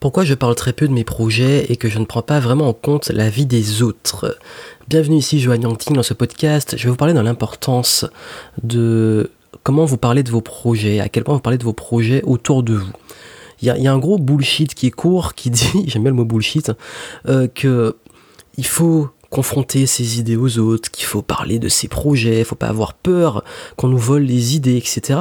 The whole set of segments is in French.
Pourquoi je parle très peu de mes projets et que je ne prends pas vraiment en compte la vie des autres? Bienvenue ici Joanne Yangting dans ce podcast. Je vais vous parler de l'importance de comment vous parlez de vos projets, à quel point vous parlez de vos projets autour de vous. Il y a, un gros bullshit qui court qui dit, j'aime bien le mot bullshit, euh, que il faut confronter ses idées aux autres, qu'il faut parler de ses projets, il faut pas avoir peur qu'on nous vole les idées, etc.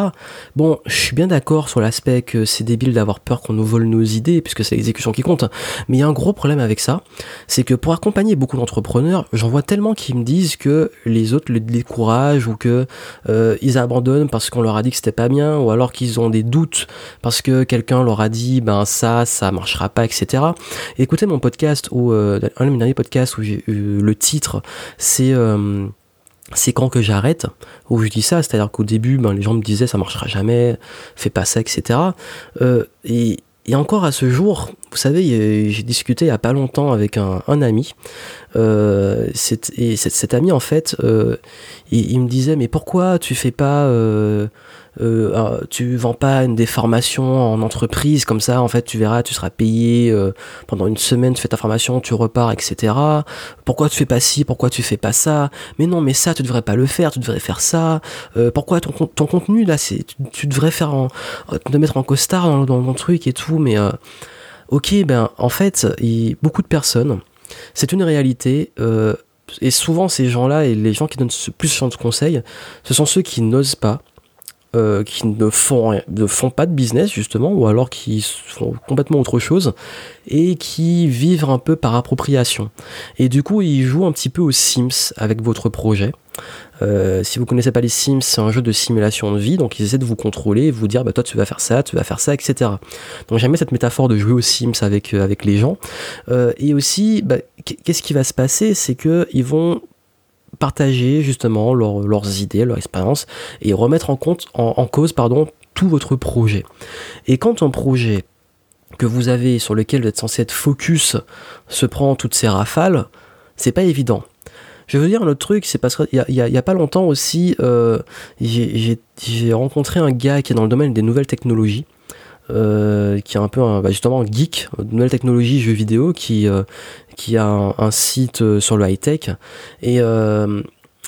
Bon, je suis bien d'accord sur l'aspect que c'est débile d'avoir peur qu'on nous vole nos idées, puisque c'est l'exécution qui compte. Mais il y a un gros problème avec ça, c'est que pour accompagner beaucoup d'entrepreneurs, j'en vois tellement qui me disent que les autres les découragent ou que euh, ils abandonnent parce qu'on leur a dit que c'était pas bien, ou alors qu'ils ont des doutes parce que quelqu'un leur a dit ben ça, ça marchera pas, etc. écoutez mon podcast ou euh, un de mes derniers podcasts où j'ai eu le titre, c'est euh, c'est quand que j'arrête où je dis ça c'est à dire qu'au début ben, les gens me disaient ça marchera jamais fais pas ça etc euh, et, encore à ce jour vous savez j'ai discuté il y a pas longtemps avec un, ami euh, et cet, ami en fait il, il, me disait mais pourquoi tu fais pas euh, ah, tu vends pas des formations en entreprise comme ça en fait tu verras tu seras payé euh, pendant une semaine tu fais ta formation tu repars etc pourquoi tu fais pas ci pourquoi tu fais pas ça? Mais non mais ça tu devrais pas le faire tu devrais faire ça. Euh, pourquoi ton, ton contenu là c'est tu, devrais faire en, te mettre en costard dans, dans, dans, truc et tout mais ok ben en fait beaucoup de personnes c'est une réalité et souvent ces gens-là et les gens qui donnent plus de conseils, ce sont ceux qui n'osent pas, euh, qui ne font, ne font pas de business justement, ou alors qui font complètement autre chose, et qui vivent un peu par appropriation. Et du coup, ils jouent un petit peu aux Sims avec votre projet. Euh, si vous connaissez pas les Sims, c'est un jeu de simulation de vie, donc ils essaient de vous contrôler et vous dire bah toi tu vas faire ça, tu vas faire ça, etc. Donc j'aime cette métaphore de jouer aux Sims avec, euh, les gens. et aussi, bah, qu'est-ce qui va se passer? C'est que ils vont partager justement leurs idées, leur expérience et remettre en, cause pardon, tout votre projet. Et quand un projet que vous avez sur lequel vous êtes censé être focus se prend toutes ces rafales, c'est pas évident. Je veux dire un autre truc, c'est parce qu'il y, y, a, pas longtemps aussi, euh, j'ai rencontré un gars qui est dans le domaine des nouvelles technologies. Euh, qui est un peu un, bah, justement un geek de nouvelles technologies, jeux vidéo, qui, euh, a un, site euh, sur le high tech et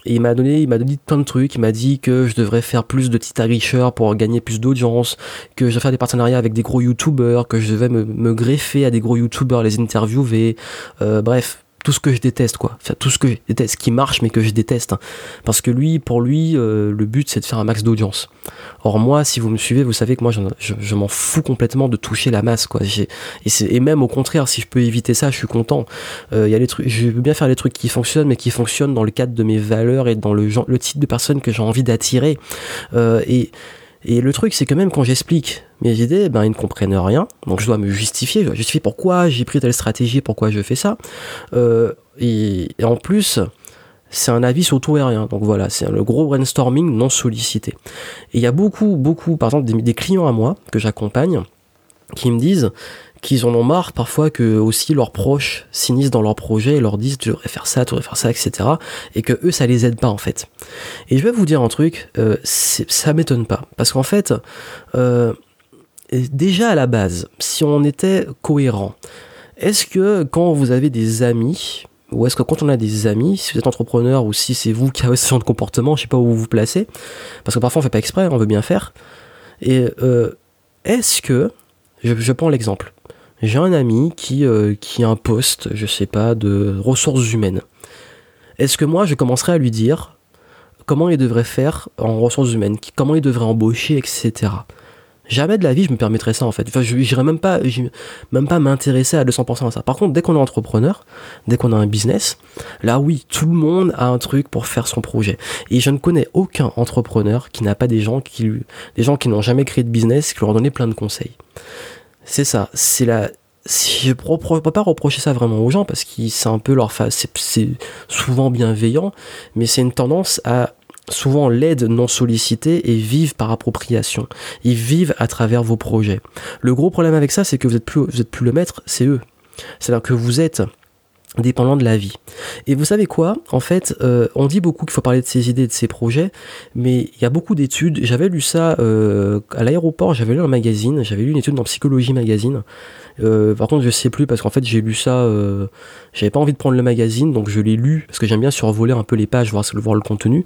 il m'a donné, il m'a donné plein de trucs. Il m'a dit que je devrais faire plus de titres à pour gagner plus d'audience, que je devrais faire des partenariats avec des gros youtubeurs, que je devais me, me greffer à des gros youtubeurs, les interviewer. bref, tout ce que je déteste quoi. Enfin, tout ce que je déteste qui marche mais que je déteste hein. parce que lui pour lui euh, le but c'est de faire un max d'audience. Or moi si vous me suivez vous savez que moi je, m'en fous complètement de toucher la masse quoi. Et, et, même au contraire si je peux éviter ça je suis content. Euh, il y a les trucs je veux bien faire les trucs qui fonctionnent mais qui fonctionnent dans le cadre de mes valeurs et dans le, le type de personnes que j'ai envie d'attirer. Euh, et et le truc, c'est que même quand j'explique mes idées, ben, ils ne comprennent rien. Donc je dois me justifier, je dois justifier pourquoi j'ai pris telle stratégie, pourquoi je fais ça. Euh, et, en plus, c'est un avis sur tout et rien. Donc voilà, c'est le gros brainstorming non sollicité. Et il y a beaucoup, beaucoup, par exemple, des clients à moi que j'accompagne qui me disent qu'ils en ont marre parfois que aussi leurs proches s'initient dans leur projet et leur disent tu devrais faire ça, tu devrais faire ça, etc. Et que eux ça les aide pas en fait. Et je vais vous dire un truc, euh, ça m'étonne pas parce qu'en fait euh, déjà à la base, si on était cohérent, est-ce que quand vous avez des amis ou est-ce que quand on a des amis, si vous êtes entrepreneur ou si c'est vous qui avez ce genre de comportement, je sais pas où vous vous placez, parce que parfois on fait pas exprès, on veut bien faire. Et euh, est-ce que, je, je prends l'exemple, j'ai un ami qui, euh, qui a un poste, je sais pas, de ressources humaines. Est-ce que moi je commencerai à lui dire comment il devrait faire en ressources humaines, comment il devrait embaucher, etc. Jamais de la vie je me permettrais ça en fait. Enfin, je n'irais même pas, même pas m'intéresser à 200% à ça. Par contre, dès qu'on est entrepreneur, dès qu'on a un business, là oui, tout le monde a un truc pour faire son projet. Et je ne connais aucun entrepreneur qui n'a pas des gens qui, des gens qui n'ont jamais créé de business, qui leur ont donné plein de conseils. C'est ça, c'est la. Je ne peux pas reprocher ça vraiment aux gens parce que c'est un peu leur face, c'est souvent bienveillant, mais c'est une tendance à souvent l'aide non sollicitée et vivent par appropriation. Ils vivent à travers vos projets. Le gros problème avec ça, c'est que vous êtes plus, vous êtes plus le maître, c'est eux. C'est-à-dire que vous êtes dépendant de la vie. Et vous savez quoi? En fait, euh, on dit beaucoup qu'il faut parler de ses idées, de ses projets, mais il y a beaucoup d'études. J'avais lu ça euh, à l'aéroport, j'avais lu un magazine, j'avais lu une étude dans Psychologie Magazine. Euh, par contre, je sais plus parce qu'en fait, j'ai lu ça, j'avais pas envie de prendre le magazine, donc je l'ai lu parce que j'aime bien survoler un peu les pages, voir, le contenu.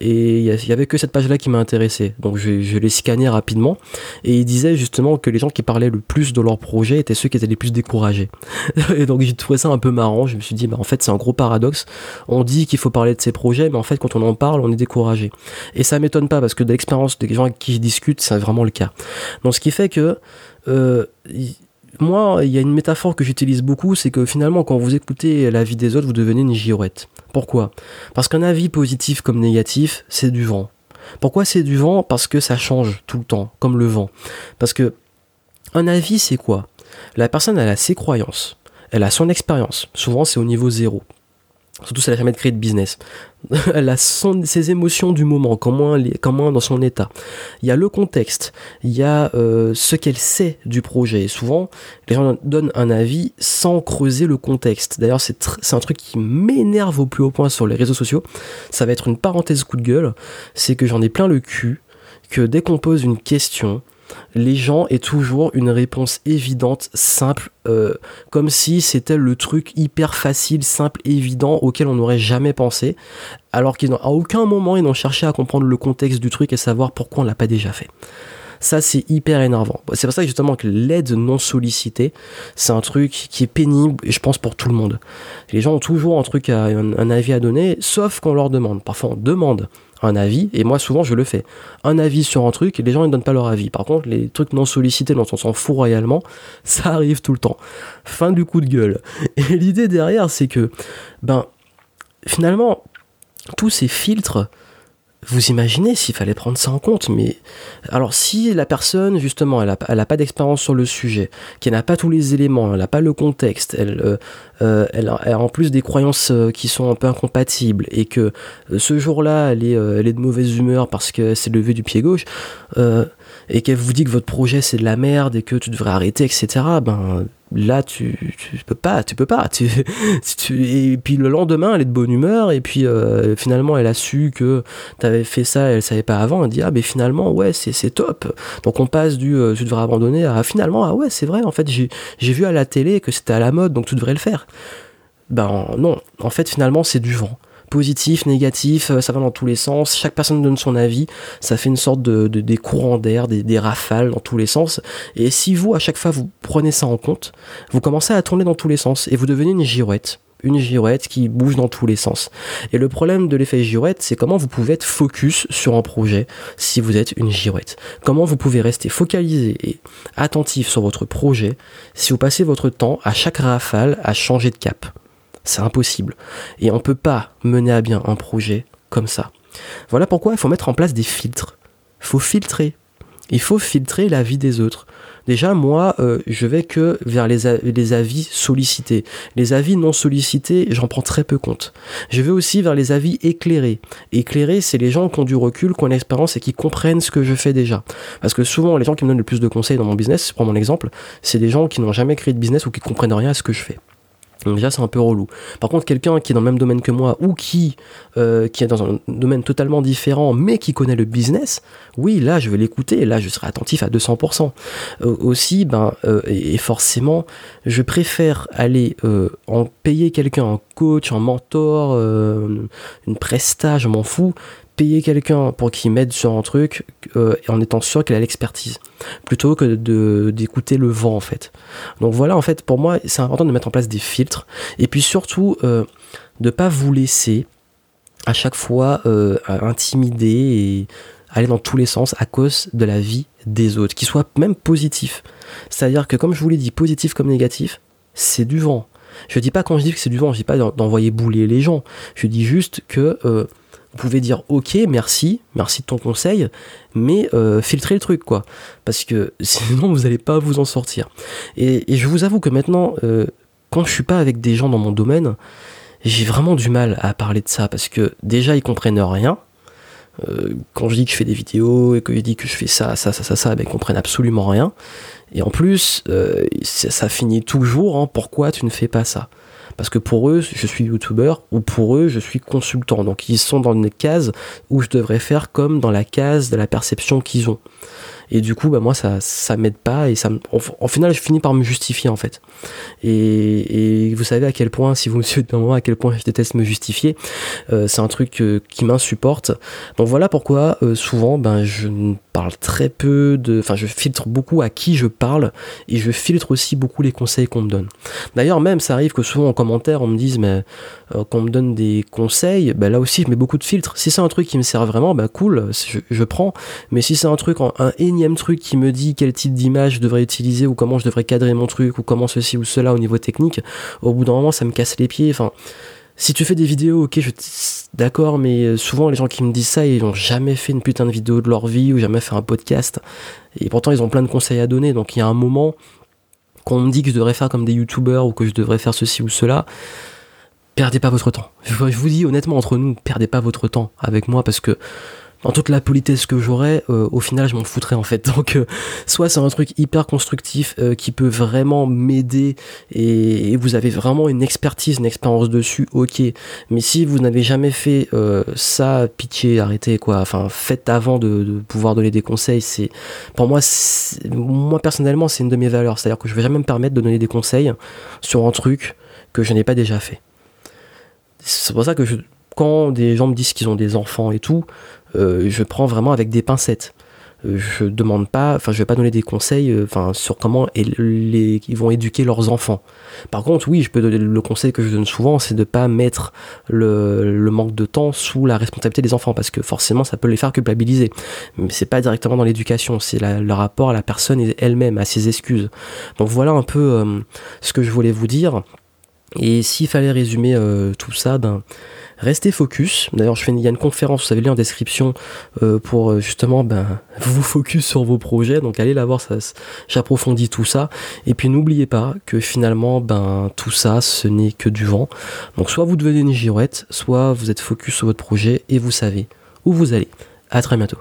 Et il y, avait que cette page-là qui m'a intéressé, donc je, je l'ai scanné rapidement. Et il disait justement que les gens qui parlaient le plus de leur projet étaient ceux qui étaient les plus découragés. et donc j'ai trouvé ça un peu marrant je me suis dit, bah, en fait, c'est un gros paradoxe. On dit qu'il faut parler de ses projets, mais en fait, quand on en parle, on est découragé. Et ça m'étonne pas, parce que de l'expérience des gens avec qui je discute, c'est vraiment le cas. Donc, ce qui fait que, euh, moi, il y a une métaphore que j'utilise beaucoup, c'est que finalement, quand vous écoutez la vie des autres, vous devenez une girouette. Pourquoi? Parce qu'un avis positif comme négatif, c'est du vent. Pourquoi c'est du vent? Parce que ça change tout le temps, comme le vent. Parce que un avis, c'est quoi? La personne, elle a ses croyances elle a son expérience. Souvent, c'est au niveau zéro. Surtout si elle n'a jamais créé de business. elle a ses émotions du moment, comment, elle dans son état. Il y a le contexte, il y a euh, ce qu'elle sait du projet. souvent, les gens donnent un avis sans creuser le contexte. D'ailleurs, c'est un truc qui m'énerve au plus haut point sur les réseaux sociaux. Ça va être une parenthèse coup de gueule. C'est que j'en ai plein le cul, que dès qu'on pose une question, les gens aient toujours une réponse évidente, simple, euh, comme si c'était le truc hyper facile, simple, évident auquel on n'aurait jamais pensé, alors qu'à aucun moment ils n'ont cherché à comprendre le contexte du truc et savoir pourquoi on l'a pas déjà fait. Ça, c'est hyper énervant. C'est pour ça justement que l'aide non sollicitée, c'est un truc qui est pénible, je pense, pour tout le monde. Les gens ont toujours un truc, un avis à donner, sauf qu'on leur demande. Parfois, on demande un avis, et moi souvent je le fais. Un avis sur un truc, et les gens ne donnent pas leur avis. Par contre, les trucs non sollicités dont on s'en fout royalement, ça arrive tout le temps. Fin du coup de gueule. Et l'idée derrière, c'est que, ben, finalement, tous ces filtres, vous imaginez s'il fallait prendre ça en compte, mais alors si la personne justement elle n'a pas d'expérience sur le sujet, qu'elle n'a pas tous les éléments, elle n'a pas le contexte, elle, euh, euh, elle, a, en plus des croyances euh, qui sont un peu incompatibles et que ce jour-là elle est, elle est de mauvaise humeur parce que c'est levé du pied gauche et qu'elle vous dit que votre projet c'est de la merde et que tu devrais arrêter, etc. Ben là tu, tu peux pas tu peux pas. Tu, et puis le lendemain elle est de bonne humeur et puis euh, finalement elle a su que tu avais fait ça elle savait pas avant elle dit ah mais finalement ouais c'est top. Donc on passe du euh, tu devrais abandonner à finalement ah ouais c'est vrai en fait j'ai vu à la télé que c'était à la mode donc tu devrais le faire. Ben non. En fait finalement c'est du vent positif, négatif, euh, ça va dans tous les sens, chaque personne donne son avis, ça fait une sorte de, des courants d'air, des, rafales dans tous les sens, et si vous, à chaque fois, vous prenez ça en compte, vous commencez à tourner dans tous les sens, et vous devenez une girouette une girouette qui bouge dans tous les sens. Et le problème de l'effet girouette, c'est comment vous pouvez être focus sur un projet si vous êtes une girouette. Comment vous pouvez rester focalisé et attentif sur votre projet si vous passez votre temps à chaque rafale à changer de cap. C'est impossible. Et on ne peut pas mener à bien un projet comme ça. Voilà pourquoi il faut mettre en place des filtres. Il faut filtrer. Il faut filtrer la vie des autres. Déjà, moi, euh, je vais que vers les, avis sollicités. Les avis non sollicités, j'en prends très peu compte. Je vais aussi vers les avis éclairés. Éclairés, c'est les gens qui ont du recul, qui ont l'expérience et qui comprennent ce que je fais déjà. Parce que souvent, les gens qui me donnent le plus de conseils dans mon business, je prends mon exemple, c'est des gens qui n'ont jamais créé de business ou qui comprennent rien à ce que je fais. Donc déjà c'est un peu relou. Par contre quelqu'un qui est dans le même domaine que moi ou qui, euh, qui est dans un domaine totalement différent mais qui connaît le business, oui là je vais l'écouter, là je serai attentif à 200%. Euh, aussi ben euh, et, forcément je préfère aller en payer quelqu'un, un coach, un mentor, une prestage, je m'en fous, payer quelqu'un pour qu'il m'aide sur un truc euh, en étant sûr qu'il a l'expertise plutôt que d'écouter le vent en fait. Donc voilà en fait pour moi c'est important de mettre en place des filtres et puis surtout euh, de pas vous laisser à chaque fois euh, intimider et aller dans tous les sens à cause de la vie des autres qui soit même positif. C'est à dire que comme je vous l'ai dit positif comme négatif c'est du vent. Je dis pas quand je dis que c'est du vent je dis pas d'envoyer bouler les gens. Je dis juste que vous pouvez dire ok merci merci de ton conseil mais euh, filtrez le truc quoi. Parce que sinon vous n'allez pas vous en sortir. Et, je vous avoue que maintenant euh, quand je suis pas avec des gens dans mon domaine j'ai vraiment du mal à parler de ça parce que déjà ils comprennent rien. Euh, quand je dis que je fais des vidéos et que je dis que je fais ça ça ça ça ça ben, ils comprennent absolument rien. Et en plus ça, finit toujours pourquoi tu ne fais pas ça? Parce que pour eux, je suis youtubeur ou pour eux, je suis consultant. Donc ils sont dans une case où je devrais faire comme dans la case de la perception qu'ils ont. Et du coup, bah, moi, ça, ça m'aide pas. Et ça, en, final, je finis par me justifier, en fait. Et, et vous savez à quel point, si vous me suivez depuis un à quel point je déteste me justifier. Euh, c'est un truc euh, qui m'insupporte. Donc voilà pourquoi, euh, souvent, ben, je parle très peu de. Enfin, je filtre beaucoup à qui je parle. Et je filtre aussi beaucoup les conseils qu'on me donne. D'ailleurs, même, ça arrive que souvent en commentaire, on me dise, mais qu'on me donne des conseils, ben, là aussi, je mets beaucoup de filtres. Si c'est un truc qui me sert vraiment, ben, cool, je, je prends. Mais si c'est un truc, en, un truc qui me dit quel type d'image je devrais utiliser ou comment je devrais cadrer mon truc ou comment ceci ou cela au niveau technique, au bout d'un moment ça me casse les pieds. Enfin, si tu fais des vidéos, ok, je d'accord, mais euh, souvent les gens qui me disent ça, ils n'ont jamais fait une putain de vidéo de leur vie ou jamais fait un podcast. Et pourtant ils ont plein de conseils à donner. Donc il y a un moment qu'on me dit que je devrais faire comme des youtubeurs ou que je devrais faire ceci ou cela. Perdez pas votre temps. Je vous dis honnêtement entre nous, perdez pas votre temps avec moi parce que dans toute la politesse que j'aurais, euh, au final, je m'en foutrais en fait. Donc, euh, soit c'est un truc hyper constructif euh, qui peut vraiment m'aider et, vous avez vraiment une expertise, une expérience dessus, ok. Mais si vous n'avez jamais fait ça, pitié, arrêtez quoi. Enfin, faites avant de, pouvoir donner des conseils. C'est, pour moi, moi personnellement, c'est une de mes valeurs. C'est-à-dire que je vais jamais me permettre de donner des conseils sur un truc que je n'ai pas déjà fait. C'est pour ça que quand des gens me disent qu'ils ont des enfants et tout, je prends vraiment avec des pincettes. Euh, je demande pas, enfin, je vais pas donner des conseils, euh, enfin, sur comment les, ils vont éduquer leurs enfants. Par contre, oui, je peux donner le conseil que je donne souvent, c'est de pas mettre le, manque de temps sous la responsabilité des enfants, parce que forcément, ça peut les faire culpabiliser. Mais c'est pas directement dans l'éducation, c'est le rapport à la personne elle-même, à ses excuses. Donc voilà un peu ce que je voulais vous dire. Et s'il fallait résumer tout ça, ben Restez focus. D'ailleurs, je fais, il y a une conférence, vous savez, lire en description euh, pour euh, justement ben, vous focus sur vos projets. Donc allez la voir, ça, j'approfondis tout ça. Et puis n'oubliez pas que finalement, ben tout ça, ce n'est que du vent. Donc soit vous devenez une girouette, soit vous êtes focus sur votre projet et vous savez où vous allez. À très bientôt.